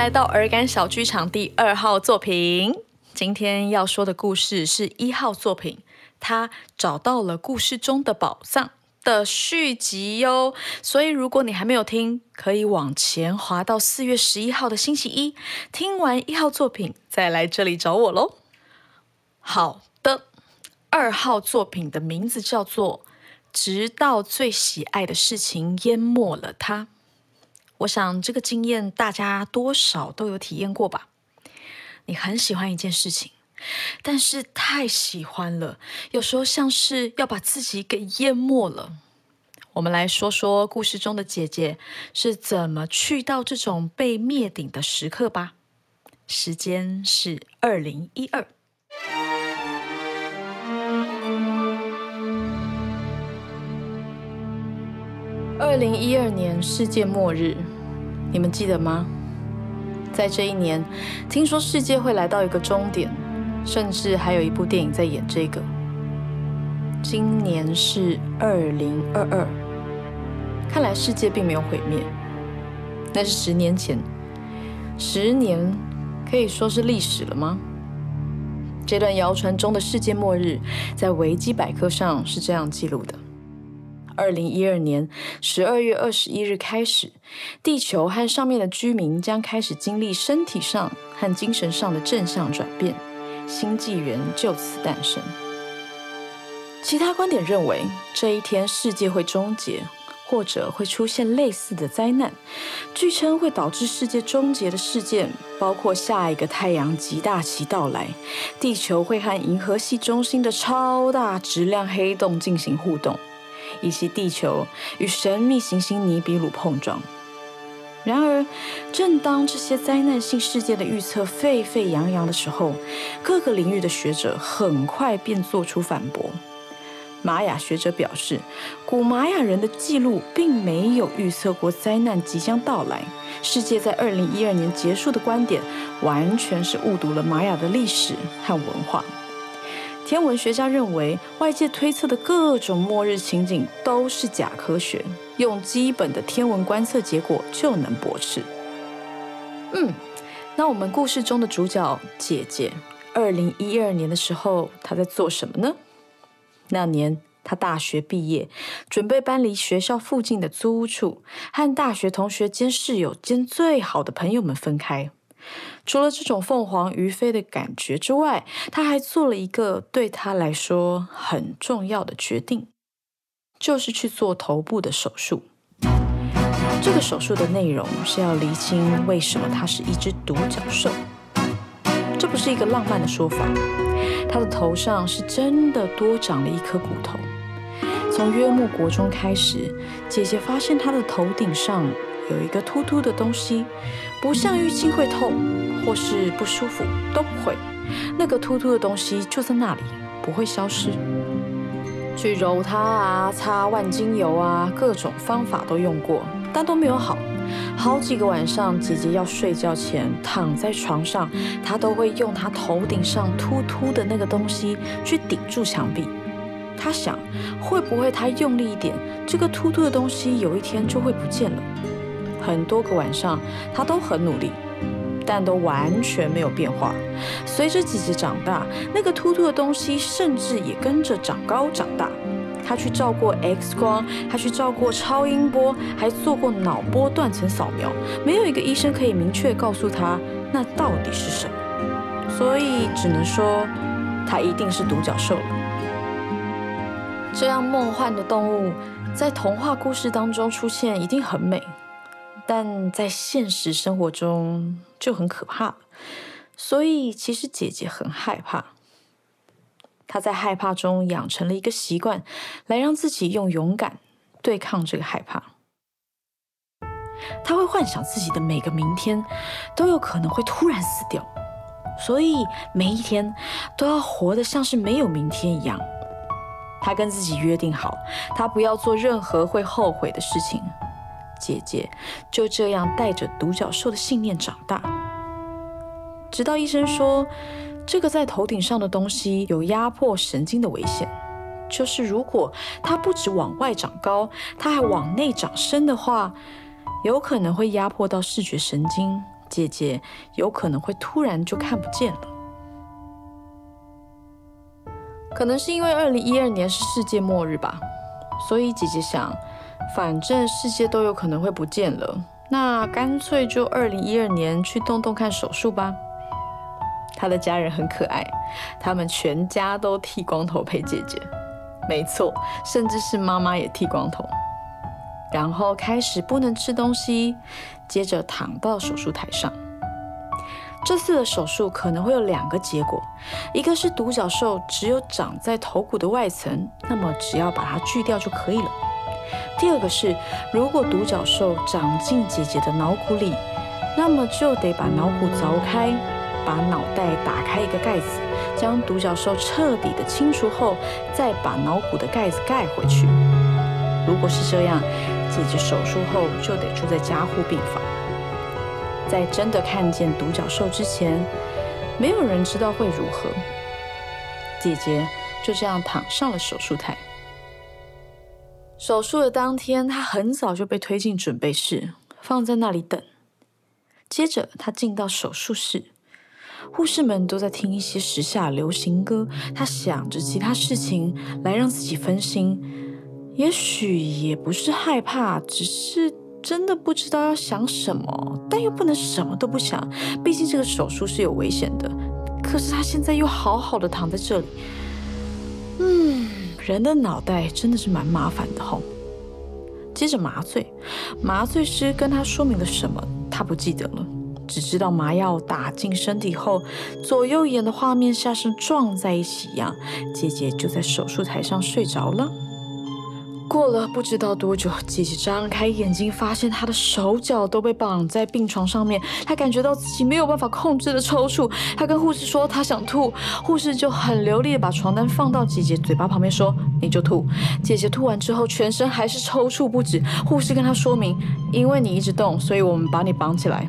来到耳感小剧场第二号作品。今天要说的故事是一号作品，他找到了故事中的宝藏的续集哟。所以如果你还没有听，可以往前滑到四月十一号的星期一，听完一号作品再来这里找我喽。好的，二号作品的名字叫做《直到最喜爱的事情淹没了他》。我想这个经验大家多少都有体验过吧？你很喜欢一件事情，但是太喜欢了，有时候像是要把自己给淹没了。我们来说说故事中的姐姐是怎么去到这种被灭顶的时刻吧。时间是二零一二，二零一二年世界末日。你们记得吗？在这一年，听说世界会来到一个终点，甚至还有一部电影在演这个。今年是二零二二，看来世界并没有毁灭。那是十年前，十年可以说是历史了吗？这段谣传中的世界末日，在维基百科上是这样记录的。二零一二年十二月二十一日开始，地球和上面的居民将开始经历身体上和精神上的正向转变，新纪元就此诞生。其他观点认为，这一天世界会终结，或者会出现类似的灾难。据称会导致世界终结的事件，包括下一个太阳极大期到来，地球会和银河系中心的超大质量黑洞进行互动。以及地球与神秘行星尼比鲁碰撞。然而，正当这些灾难性事件的预测沸沸扬扬的时候，各个领域的学者很快便做出反驳。玛雅学者表示，古玛雅人的记录并没有预测过灾难即将到来，世界在二零一二年结束的观点，完全是误读了玛雅的历史和文化。天文学家认为，外界推测的各种末日情景都是假科学，用基本的天文观测结果就能驳斥。嗯，那我们故事中的主角姐姐，二零一二年的时候，她在做什么呢？那年她大学毕业，准备搬离学校附近的租屋处，和大学同学兼室友兼最好的朋友们分开。除了这种凤凰于飞的感觉之外，他还做了一个对他来说很重要的决定，就是去做头部的手术。这个手术的内容是要厘清为什么他是一只独角兽。这不是一个浪漫的说法，他的头上是真的多长了一颗骨头。从约莫国中开始，姐姐发现他的头顶上。有一个突突的东西，不像淤青会痛，或是不舒服，都不会。那个突突的东西就在那里，不会消失。去揉它啊，擦万金油啊，各种方法都用过，但都没有好。好几个晚上，姐姐要睡觉前躺在床上，她都会用她头顶上突突的那个东西去顶住墙壁。她想，会不会她用力一点，这个突突的东西有一天就会不见了？很多个晚上，他都很努力，但都完全没有变化。随着姐姐长大，那个突突的东西甚至也跟着长高长大。他去照过 X 光，他去照过超音波，还做过脑波断层扫描，没有一个医生可以明确告诉他那到底是什么。所以只能说，他一定是独角兽了。这样梦幻的动物，在童话故事当中出现，一定很美。但在现实生活中就很可怕，所以其实姐姐很害怕。她在害怕中养成了一个习惯，来让自己用勇敢对抗这个害怕。她会幻想自己的每个明天都有可能会突然死掉，所以每一天都要活得像是没有明天一样。她跟自己约定好，她不要做任何会后悔的事情。姐姐就这样带着独角兽的信念长大，直到医生说，这个在头顶上的东西有压迫神经的危险，就是如果它不止往外长高，它还往内长深的话，有可能会压迫到视觉神经，姐姐有可能会突然就看不见了。可能是因为二零一二年是世界末日吧，所以姐姐想，反正世界都有可能会不见了，那干脆就二零一二年去动动看手术吧。他的家人很可爱，他们全家都剃光头陪姐姐，没错，甚至是妈妈也剃光头，然后开始不能吃东西，接着躺到手术台上。这次的手术可能会有两个结果，一个是独角兽只有长在头骨的外层，那么只要把它锯掉就可以了；第二个是，如果独角兽长进姐姐的脑骨里，那么就得把脑骨凿开，把脑袋打开一个盖子，将独角兽彻底的清除后，再把脑骨的盖子盖回去。如果是这样，姐姐手术后就得住在加护病房。在真的看见独角兽之前，没有人知道会如何。姐姐就这样躺上了手术台。手术的当天，他很早就被推进准备室，放在那里等。接着，他进到手术室，护士们都在听一些时下流行歌。他想着其他事情来让自己分心，也许也不是害怕，只是。真的不知道要想什么，但又不能什么都不想，毕竟这个手术是有危险的。可是他现在又好好的躺在这里，嗯，人的脑袋真的是蛮麻烦的吼。接着麻醉，麻醉师跟他说明了什么，他不记得了，只知道麻药打进身体后，左右眼的画面像是撞在一起一样，姐姐就在手术台上睡着了。过了不知道多久，姐姐张开眼睛，发现她的手脚都被绑在病床上面。她感觉到自己没有办法控制的抽搐。她跟护士说她想吐，护士就很流利的把床单放到姐姐嘴巴旁边说：“你就吐。”姐姐吐完之后，全身还是抽搐不止。护士跟她说明：“因为你一直动，所以我们把你绑起来。”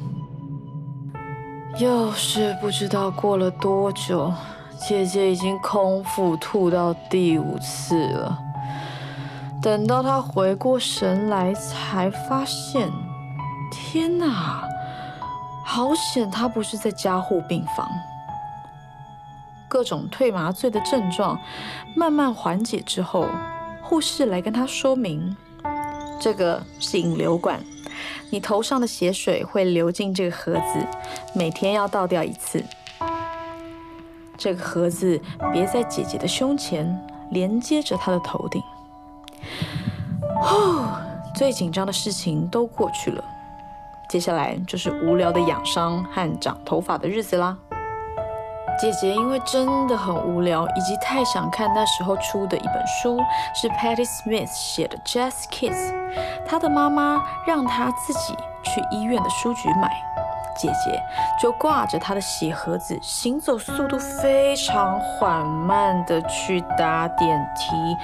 又是不知道过了多久，姐姐已经空腹吐到第五次了。等到他回过神来，才发现，天哪！好险，他不是在加护病房。各种退麻醉的症状慢慢缓解之后，护士来跟他说明，这个是引流管，你头上的血水会流进这个盒子，每天要倒掉一次。这个盒子别在姐姐的胸前，连接着她的头顶。呼，最紧张的事情都过去了，接下来就是无聊的养伤和长头发的日子啦。姐姐因为真的很无聊，以及太想看那时候出的一本书，是 Patty Smith 写的《Jazz Kids》，她的妈妈让她自己去医院的书局买。姐姐就挂着她的鞋盒子，行走速度非常缓慢的去搭电梯，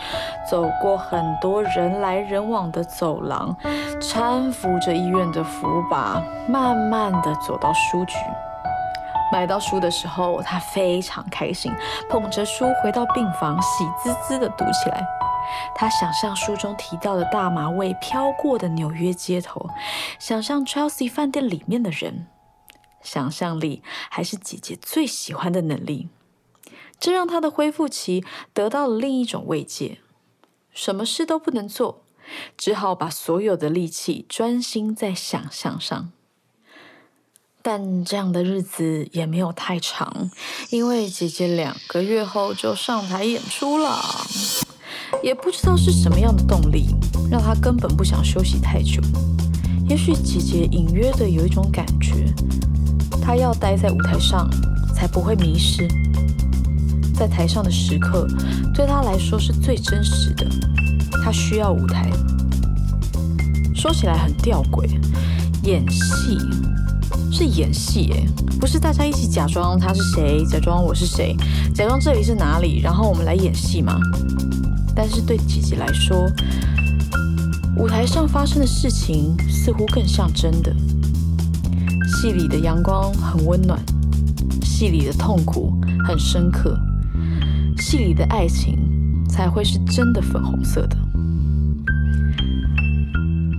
走过很多人来人往的走廊，搀扶着医院的扶把，慢慢的走到书局。买到书的时候，她非常开心，捧着书回到病房，喜滋滋的读起来。她想象书中提到的大马味飘过的纽约街头，想象 Chelsea 饭店里面的人。想象力还是姐姐最喜欢的能力，这让她的恢复期得到了另一种慰藉。什么事都不能做，只好把所有的力气专心在想象上。但这样的日子也没有太长，因为姐姐两个月后就上台演出了。也不知道是什么样的动力，让她根本不想休息太久。也许姐姐隐约的有一种感觉。他要待在舞台上，才不会迷失。在台上的时刻，对他来说是最真实的。他需要舞台。说起来很吊诡，演戏是演戏，哎，不是大家一起假装他是谁，假装我是谁，假装这里是哪里，然后我们来演戏吗？但是对姐姐来说，舞台上发生的事情似乎更像真的。戏里的阳光很温暖，戏里的痛苦很深刻，戏里的爱情才会是真的粉红色的。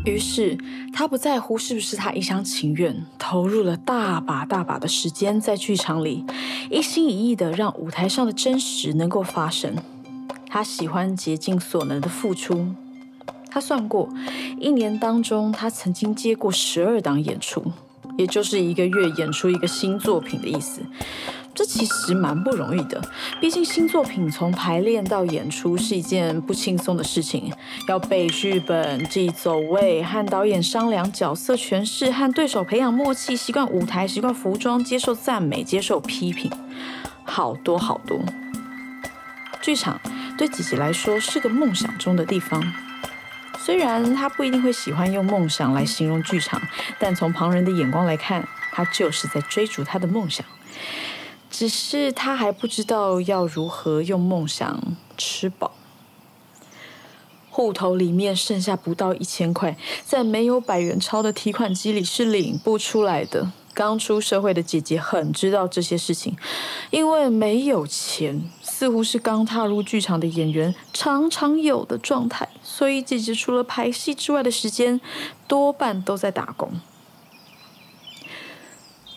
于是，他不在乎是不是他一厢情愿，投入了大把大把的时间在剧场里，一心一意的让舞台上的真实能够发生。他喜欢竭尽所能的付出。他算过，一年当中，他曾经接过十二档演出，也就是一个月演出一个新作品的意思。这其实蛮不容易的，毕竟新作品从排练到演出是一件不轻松的事情，要背剧本、记走位、和导演商量角色诠释、和对手培养默契、习惯舞台、习惯服装、接受赞美、接受批评，好多好多。剧场对姐姐来说是个梦想中的地方，虽然他不一定会喜欢用梦想来形容剧场，但从旁人的眼光来看，他就是在追逐他的梦想。只是他还不知道要如何用梦想吃饱。户头里面剩下不到一千块，在没有百元钞的提款机里是领不出来的。刚出社会的姐姐很知道这些事情，因为没有钱，似乎是刚踏入剧场的演员常常有的状态。所以姐姐除了排戏之外的时间，多半都在打工。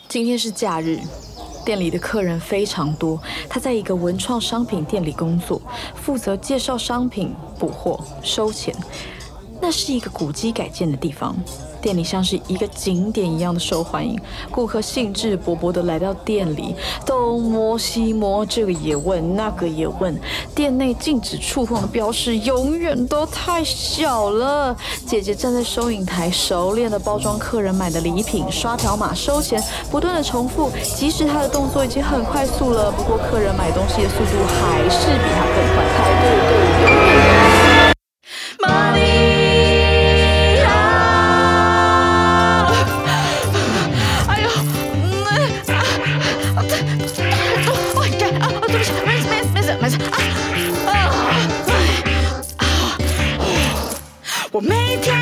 今天是假日。店里的客人非常多，他在一个文创商品店里工作，负责介绍商品、补货、收钱。那是一个古迹改建的地方。店里像是一个景点一样的受欢迎，顾客兴致勃勃地来到店里，东摸西摸，这个也问，那个也问。店内禁止触碰的标识永远都太小了。姐姐站在收银台，熟练地包装客人买的礼品，刷条码收钱，不断地重复。即使她的动作已经很快速了，不过客人买东西的速度还是比她更快。排队队每天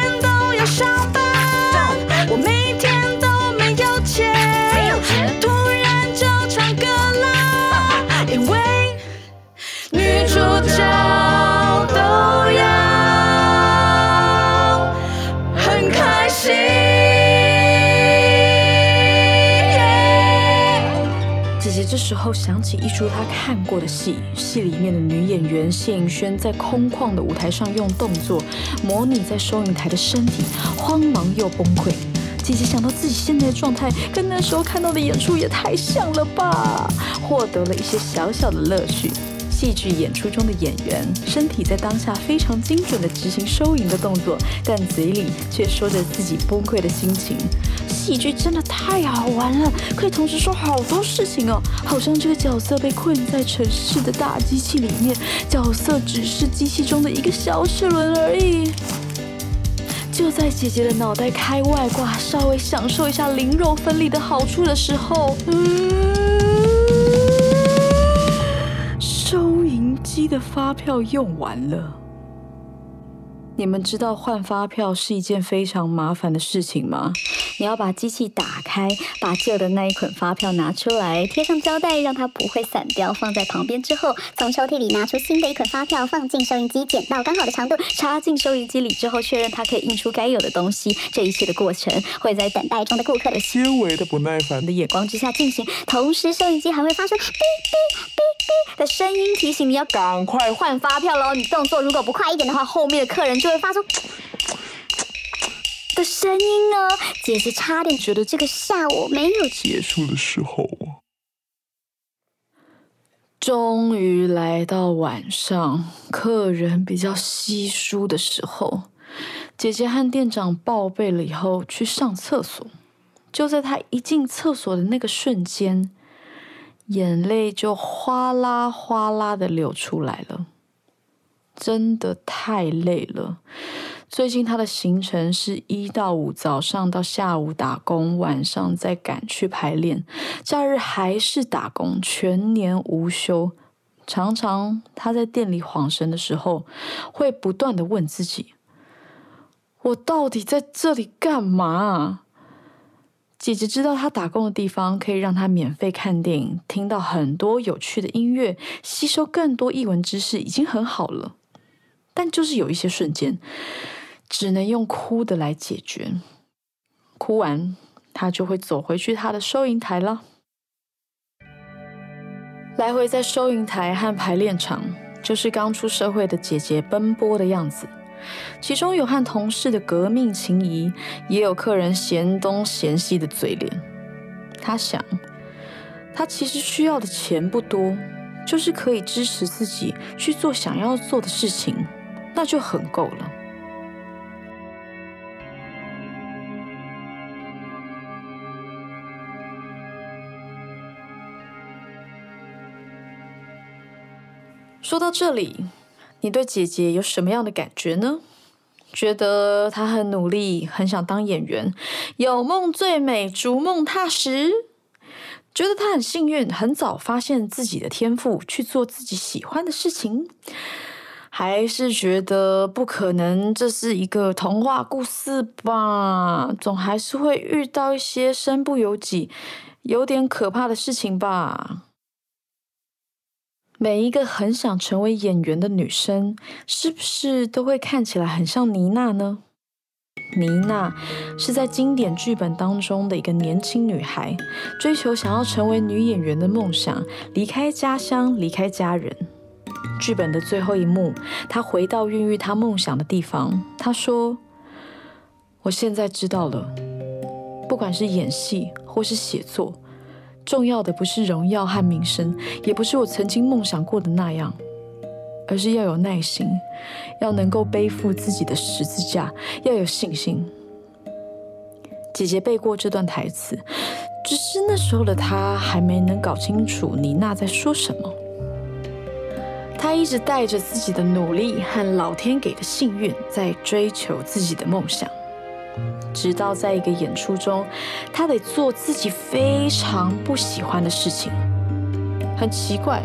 之后想起一出他看过的戏，戏里面的女演员谢颖轩在空旷的舞台上用动作。模拟在收银台的身体，慌忙又崩溃。姐姐想到自己现在的状态，跟那时候看到的演出也太像了吧，获得了一些小小的乐趣。戏剧演出中的演员，身体在当下非常精准地执行收银的动作，但嘴里却说着自己崩溃的心情。戏剧真的太好玩了，可以同时说好多事情哦，好像这个角色被困在城市的大机器里面，角色只是机器中的一个小齿轮而已。就在姐姐的脑袋开外挂，稍微享受一下灵肉分离的好处的时候，嗯发票用完了。你们知道换发票是一件非常麻烦的事情吗？你要把机器打开，把旧的那一捆发票拿出来，贴上胶带，让它不会散掉，放在旁边之后，从抽屉里拿出新的一捆发票，放进收银机，剪到刚好的长度，插进收银机里之后，确认它可以印出该有的东西。这一切的过程会在等待中的顾客的纤维的不耐烦的眼光之下进行，同时收银机还会发出哔哔哔哔的声音，提醒你要赶快换发票喽。你动作如果不快一点的话，后面的客人就会发出。的声音呢？姐姐差点觉得这个下午没有结束的时候啊！终于来到晚上，客人比较稀疏的时候，姐姐和店长报备了以后去上厕所。就在她一进厕所的那个瞬间，眼泪就哗啦哗啦的流出来了。真的太累了。最近他的行程是一到五早上到下午打工，晚上再赶去排练，假日还是打工，全年无休。常常他在店里晃神的时候，会不断的问自己：“我到底在这里干嘛？”姐姐知道他打工的地方可以让他免费看电影，听到很多有趣的音乐，吸收更多译文知识，已经很好了。但就是有一些瞬间。只能用哭的来解决。哭完，他就会走回去他的收银台了。来回在收银台和排练场，就是刚出社会的姐姐奔波的样子。其中有和同事的革命情谊，也有客人嫌东嫌西的嘴脸。他想，他其实需要的钱不多，就是可以支持自己去做想要做的事情，那就很够了。说到这里，你对姐姐有什么样的感觉呢？觉得她很努力，很想当演员，有梦最美，逐梦踏实。觉得她很幸运，很早发现自己的天赋，去做自己喜欢的事情。还是觉得不可能，这是一个童话故事吧？总还是会遇到一些身不由己、有点可怕的事情吧。每一个很想成为演员的女生，是不是都会看起来很像妮娜呢？妮娜是在经典剧本当中的一个年轻女孩，追求想要成为女演员的梦想，离开家乡，离开家人。剧本的最后一幕，她回到孕育她梦想的地方。她说：“我现在知道了，不管是演戏或是写作。”重要的不是荣耀和名声，也不是我曾经梦想过的那样，而是要有耐心，要能够背负自己的十字架，要有信心。姐姐背过这段台词，只是那时候的她还没能搞清楚妮娜在说什么。她一直带着自己的努力和老天给的幸运，在追求自己的梦想。直到在一个演出中，他得做自己非常不喜欢的事情。很奇怪，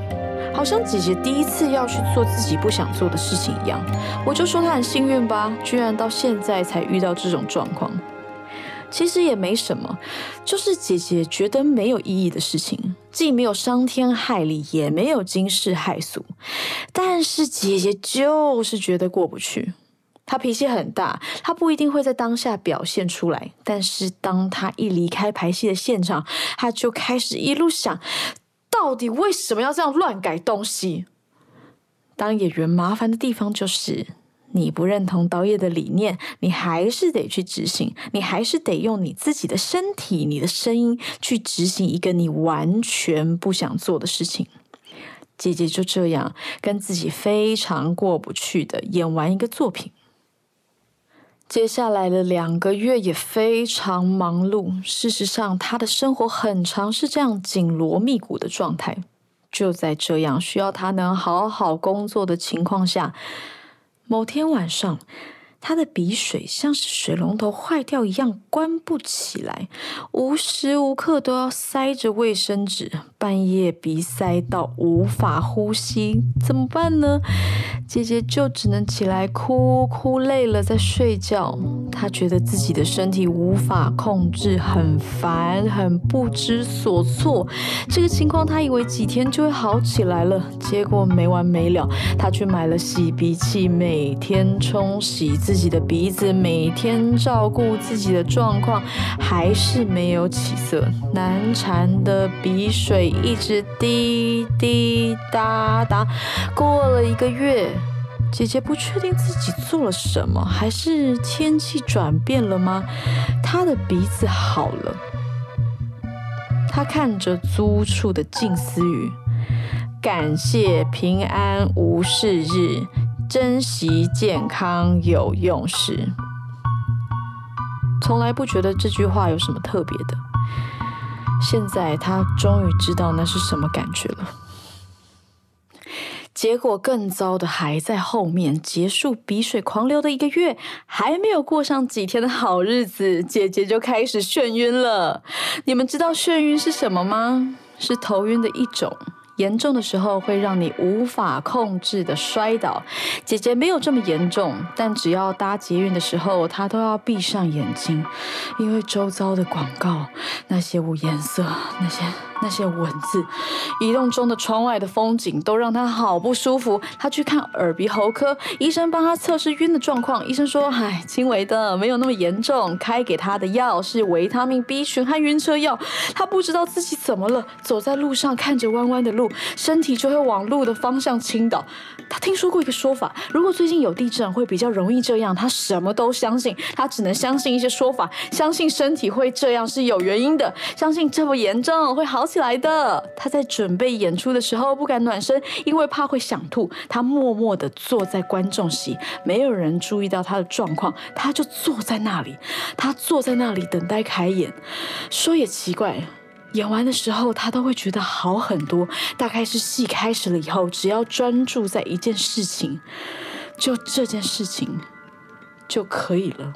好像姐姐第一次要去做自己不想做的事情一样。我就说她很幸运吧，居然到现在才遇到这种状况。其实也没什么，就是姐姐觉得没有意义的事情，既没有伤天害理，也没有惊世骇俗，但是姐姐就是觉得过不去。他脾气很大，他不一定会在当下表现出来，但是当他一离开排戏的现场，他就开始一路想，到底为什么要这样乱改东西？当演员麻烦的地方就是，你不认同导演的理念，你还是得去执行，你还是得用你自己的身体、你的声音去执行一个你完全不想做的事情。姐姐就这样跟自己非常过不去的演完一个作品。接下来的两个月也非常忙碌。事实上，他的生活很长是这样紧锣密鼓的状态。就在这样需要他能好好工作的情况下，某天晚上。他的鼻水像是水龙头坏掉一样关不起来，无时无刻都要塞着卫生纸，半夜鼻塞到无法呼吸，怎么办呢？姐姐就只能起来哭，哭累了再睡觉。她觉得自己的身体无法控制，很烦，很不知所措。这个情况她以为几天就会好起来了，结果没完没了。她去买了洗鼻器，每天冲洗自。自己的鼻子，每天照顾自己的状况，还是没有起色。难缠的鼻水一直滴滴答答。过了一个月，姐姐不确定自己做了什么，还是天气转变了吗？她的鼻子好了。她看着租处的静思雨，感谢平安无事日。珍惜健康有用时，从来不觉得这句话有什么特别的。现在他终于知道那是什么感觉了。结果更糟的还在后面。结束鼻水狂流的一个月，还没有过上几天的好日子，姐姐就开始眩晕了。你们知道眩晕是什么吗？是头晕的一种。严重的时候会让你无法控制的摔倒。姐姐没有这么严重，但只要搭捷运的时候，她都要闭上眼睛，因为周遭的广告，那些无颜色，那些。那些文字，移动中的窗外的风景都让他好不舒服。他去看耳鼻喉科，医生帮他测试晕的状况。医生说：“唉，轻微的，没有那么严重。”开给他的药是维他命 B 群和晕车药。他不知道自己怎么了，走在路上看着弯弯的路，身体就会往路的方向倾倒。他听说过一个说法，如果最近有地震，会比较容易这样。他什么都相信，他只能相信一些说法，相信身体会这样是有原因的，相信这么严重会好起来的。他在准备演出的时候不敢暖身，因为怕会想吐。他默默地坐在观众席，没有人注意到他的状况，他就坐在那里。他坐在那里等待开演。说也奇怪。演完的时候，他都会觉得好很多。大概是戏开始了以后，只要专注在一件事情，就这件事情就可以了。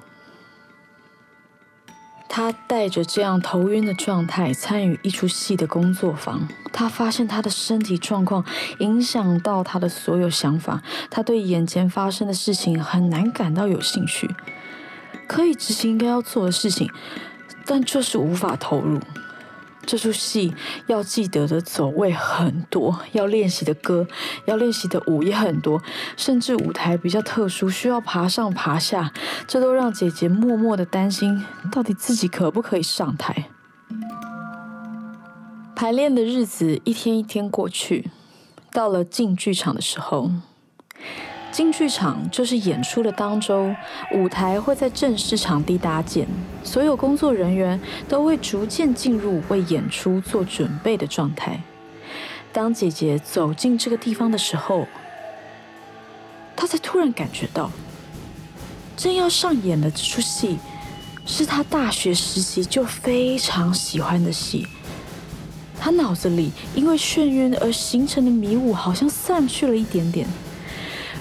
他带着这样头晕的状态参与一出戏的工作坊，他发现他的身体状况影响到他的所有想法，他对眼前发生的事情很难感到有兴趣，可以执行应该要做的事情，但就是无法投入。这出戏要记得的走位很多，要练习的歌、要练习的舞也很多，甚至舞台比较特殊，需要爬上爬下，这都让姐姐默默的担心，到底自己可不可以上台。排练的日子一天一天过去，到了进剧场的时候。进剧场就是演出的当周，舞台会在正式场地搭建，所有工作人员都会逐渐进入为演出做准备的状态。当姐姐走进这个地方的时候，她才突然感觉到，正要上演的这出戏，是她大学时期就非常喜欢的戏。她脑子里因为眩晕而形成的迷雾，好像散去了一点点。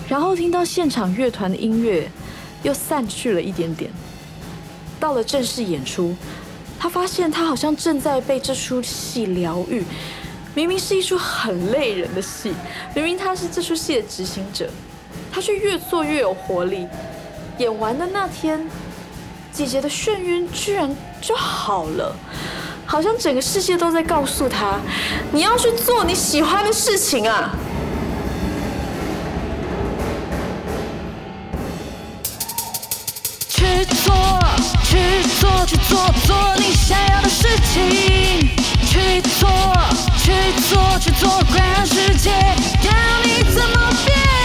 然后听到现场乐团的音乐，又散去了一点点。到了正式演出，他发现他好像正在被这出戏疗愈。明明是一出很累人的戏，明明他是这出戏的执行者，他却越做越有活力。演完的那天，姐姐的眩晕居然就好了，好像整个世界都在告诉他：你要去做你喜欢的事情啊！去做，去做，去做做你想要的事情。去做，去做，去做，管世界要你怎么变。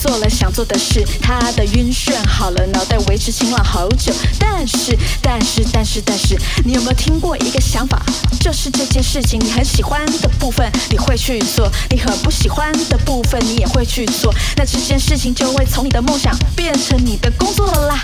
做了想做的事，他的晕眩好了，脑袋维持清朗好久。但是，但是，但是，但是，你有没有听过一个想法？就是这件事情你很喜欢的部分，你会去做；你很不喜欢的部分，你也会去做。那这件事情就会从你的梦想变成你的工作了啦。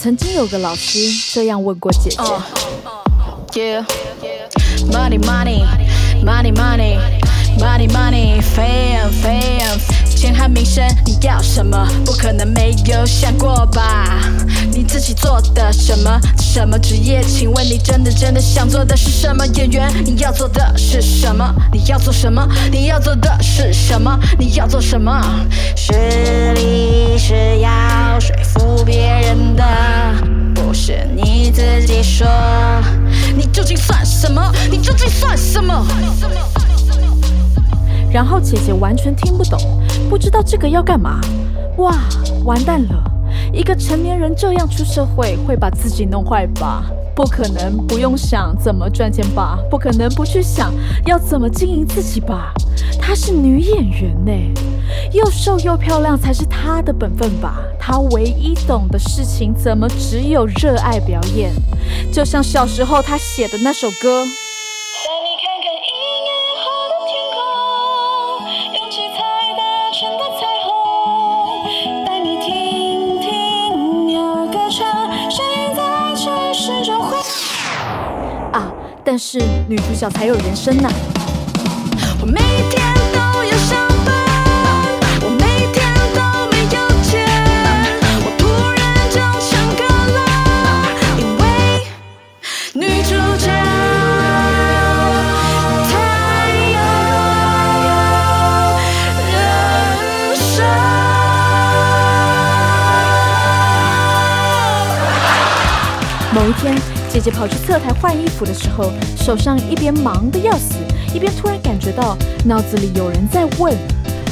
曾经有个老师这样问过姐姐。Yeah, money, money, money, money, money, money, fame, fame，钱和名声，你要什么？不可能没有想过吧？你自己做的什么？什么职业？请问你真的真的想做的是什么？演员，你要做的是什么？你要做什么？你要做的是什么？你要做什么？实力是要说服别人的，不是你自己说。你究竟算什么？你究竟算什么？然后姐姐完全听不懂，不知道这个要干嘛。哇，完蛋了！一个成年人这样出社会，会把自己弄坏吧？不可能不用想怎么赚钱吧？不可能不去想要怎么经营自己吧？她是女演员呢，又瘦又漂亮才是她的本分吧？她唯一懂的事情，怎么只有热爱表演？就像小时候她写的那首歌。但是女主角才有人生呐、每天都要上班，我每天都没有钱，我突然就唱歌了，因为女主角太有人生。某一天，姐姐跑去侧台换衣服的时候，手上一边忙得要死，一边突然感觉到脑子里有人在问：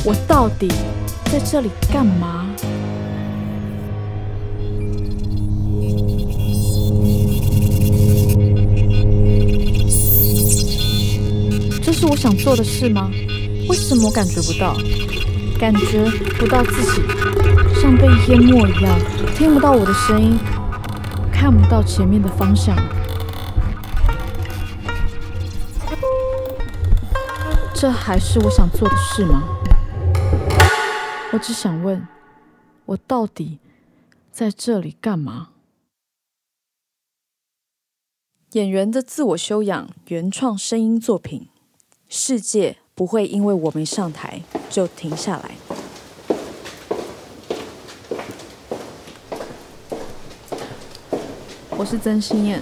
我到底在这里干嘛？这是我想做的事吗？为什么我感觉不到？感觉不到自己像被淹没一样，听不到我的声音，看不到前面的方向。这还是我想做的事吗？我只想问，我到底在这里干嘛？演员的自我修养原创声音作品，世界不会因为我没上台就停下来。我是曾心燕，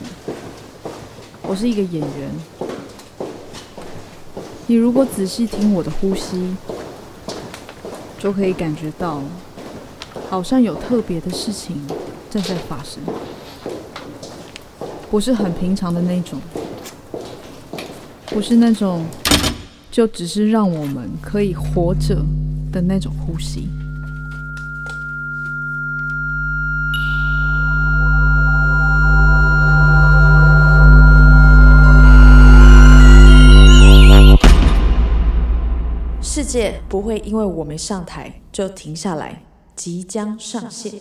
我是一个演员。你如果仔细听我的呼吸，就可以感觉到，好像有特别的事情正在发生，不是很平常的那种，不是那种就只是让我们可以活着的那种呼吸。界不会因为我没上台就停下来，即将上线。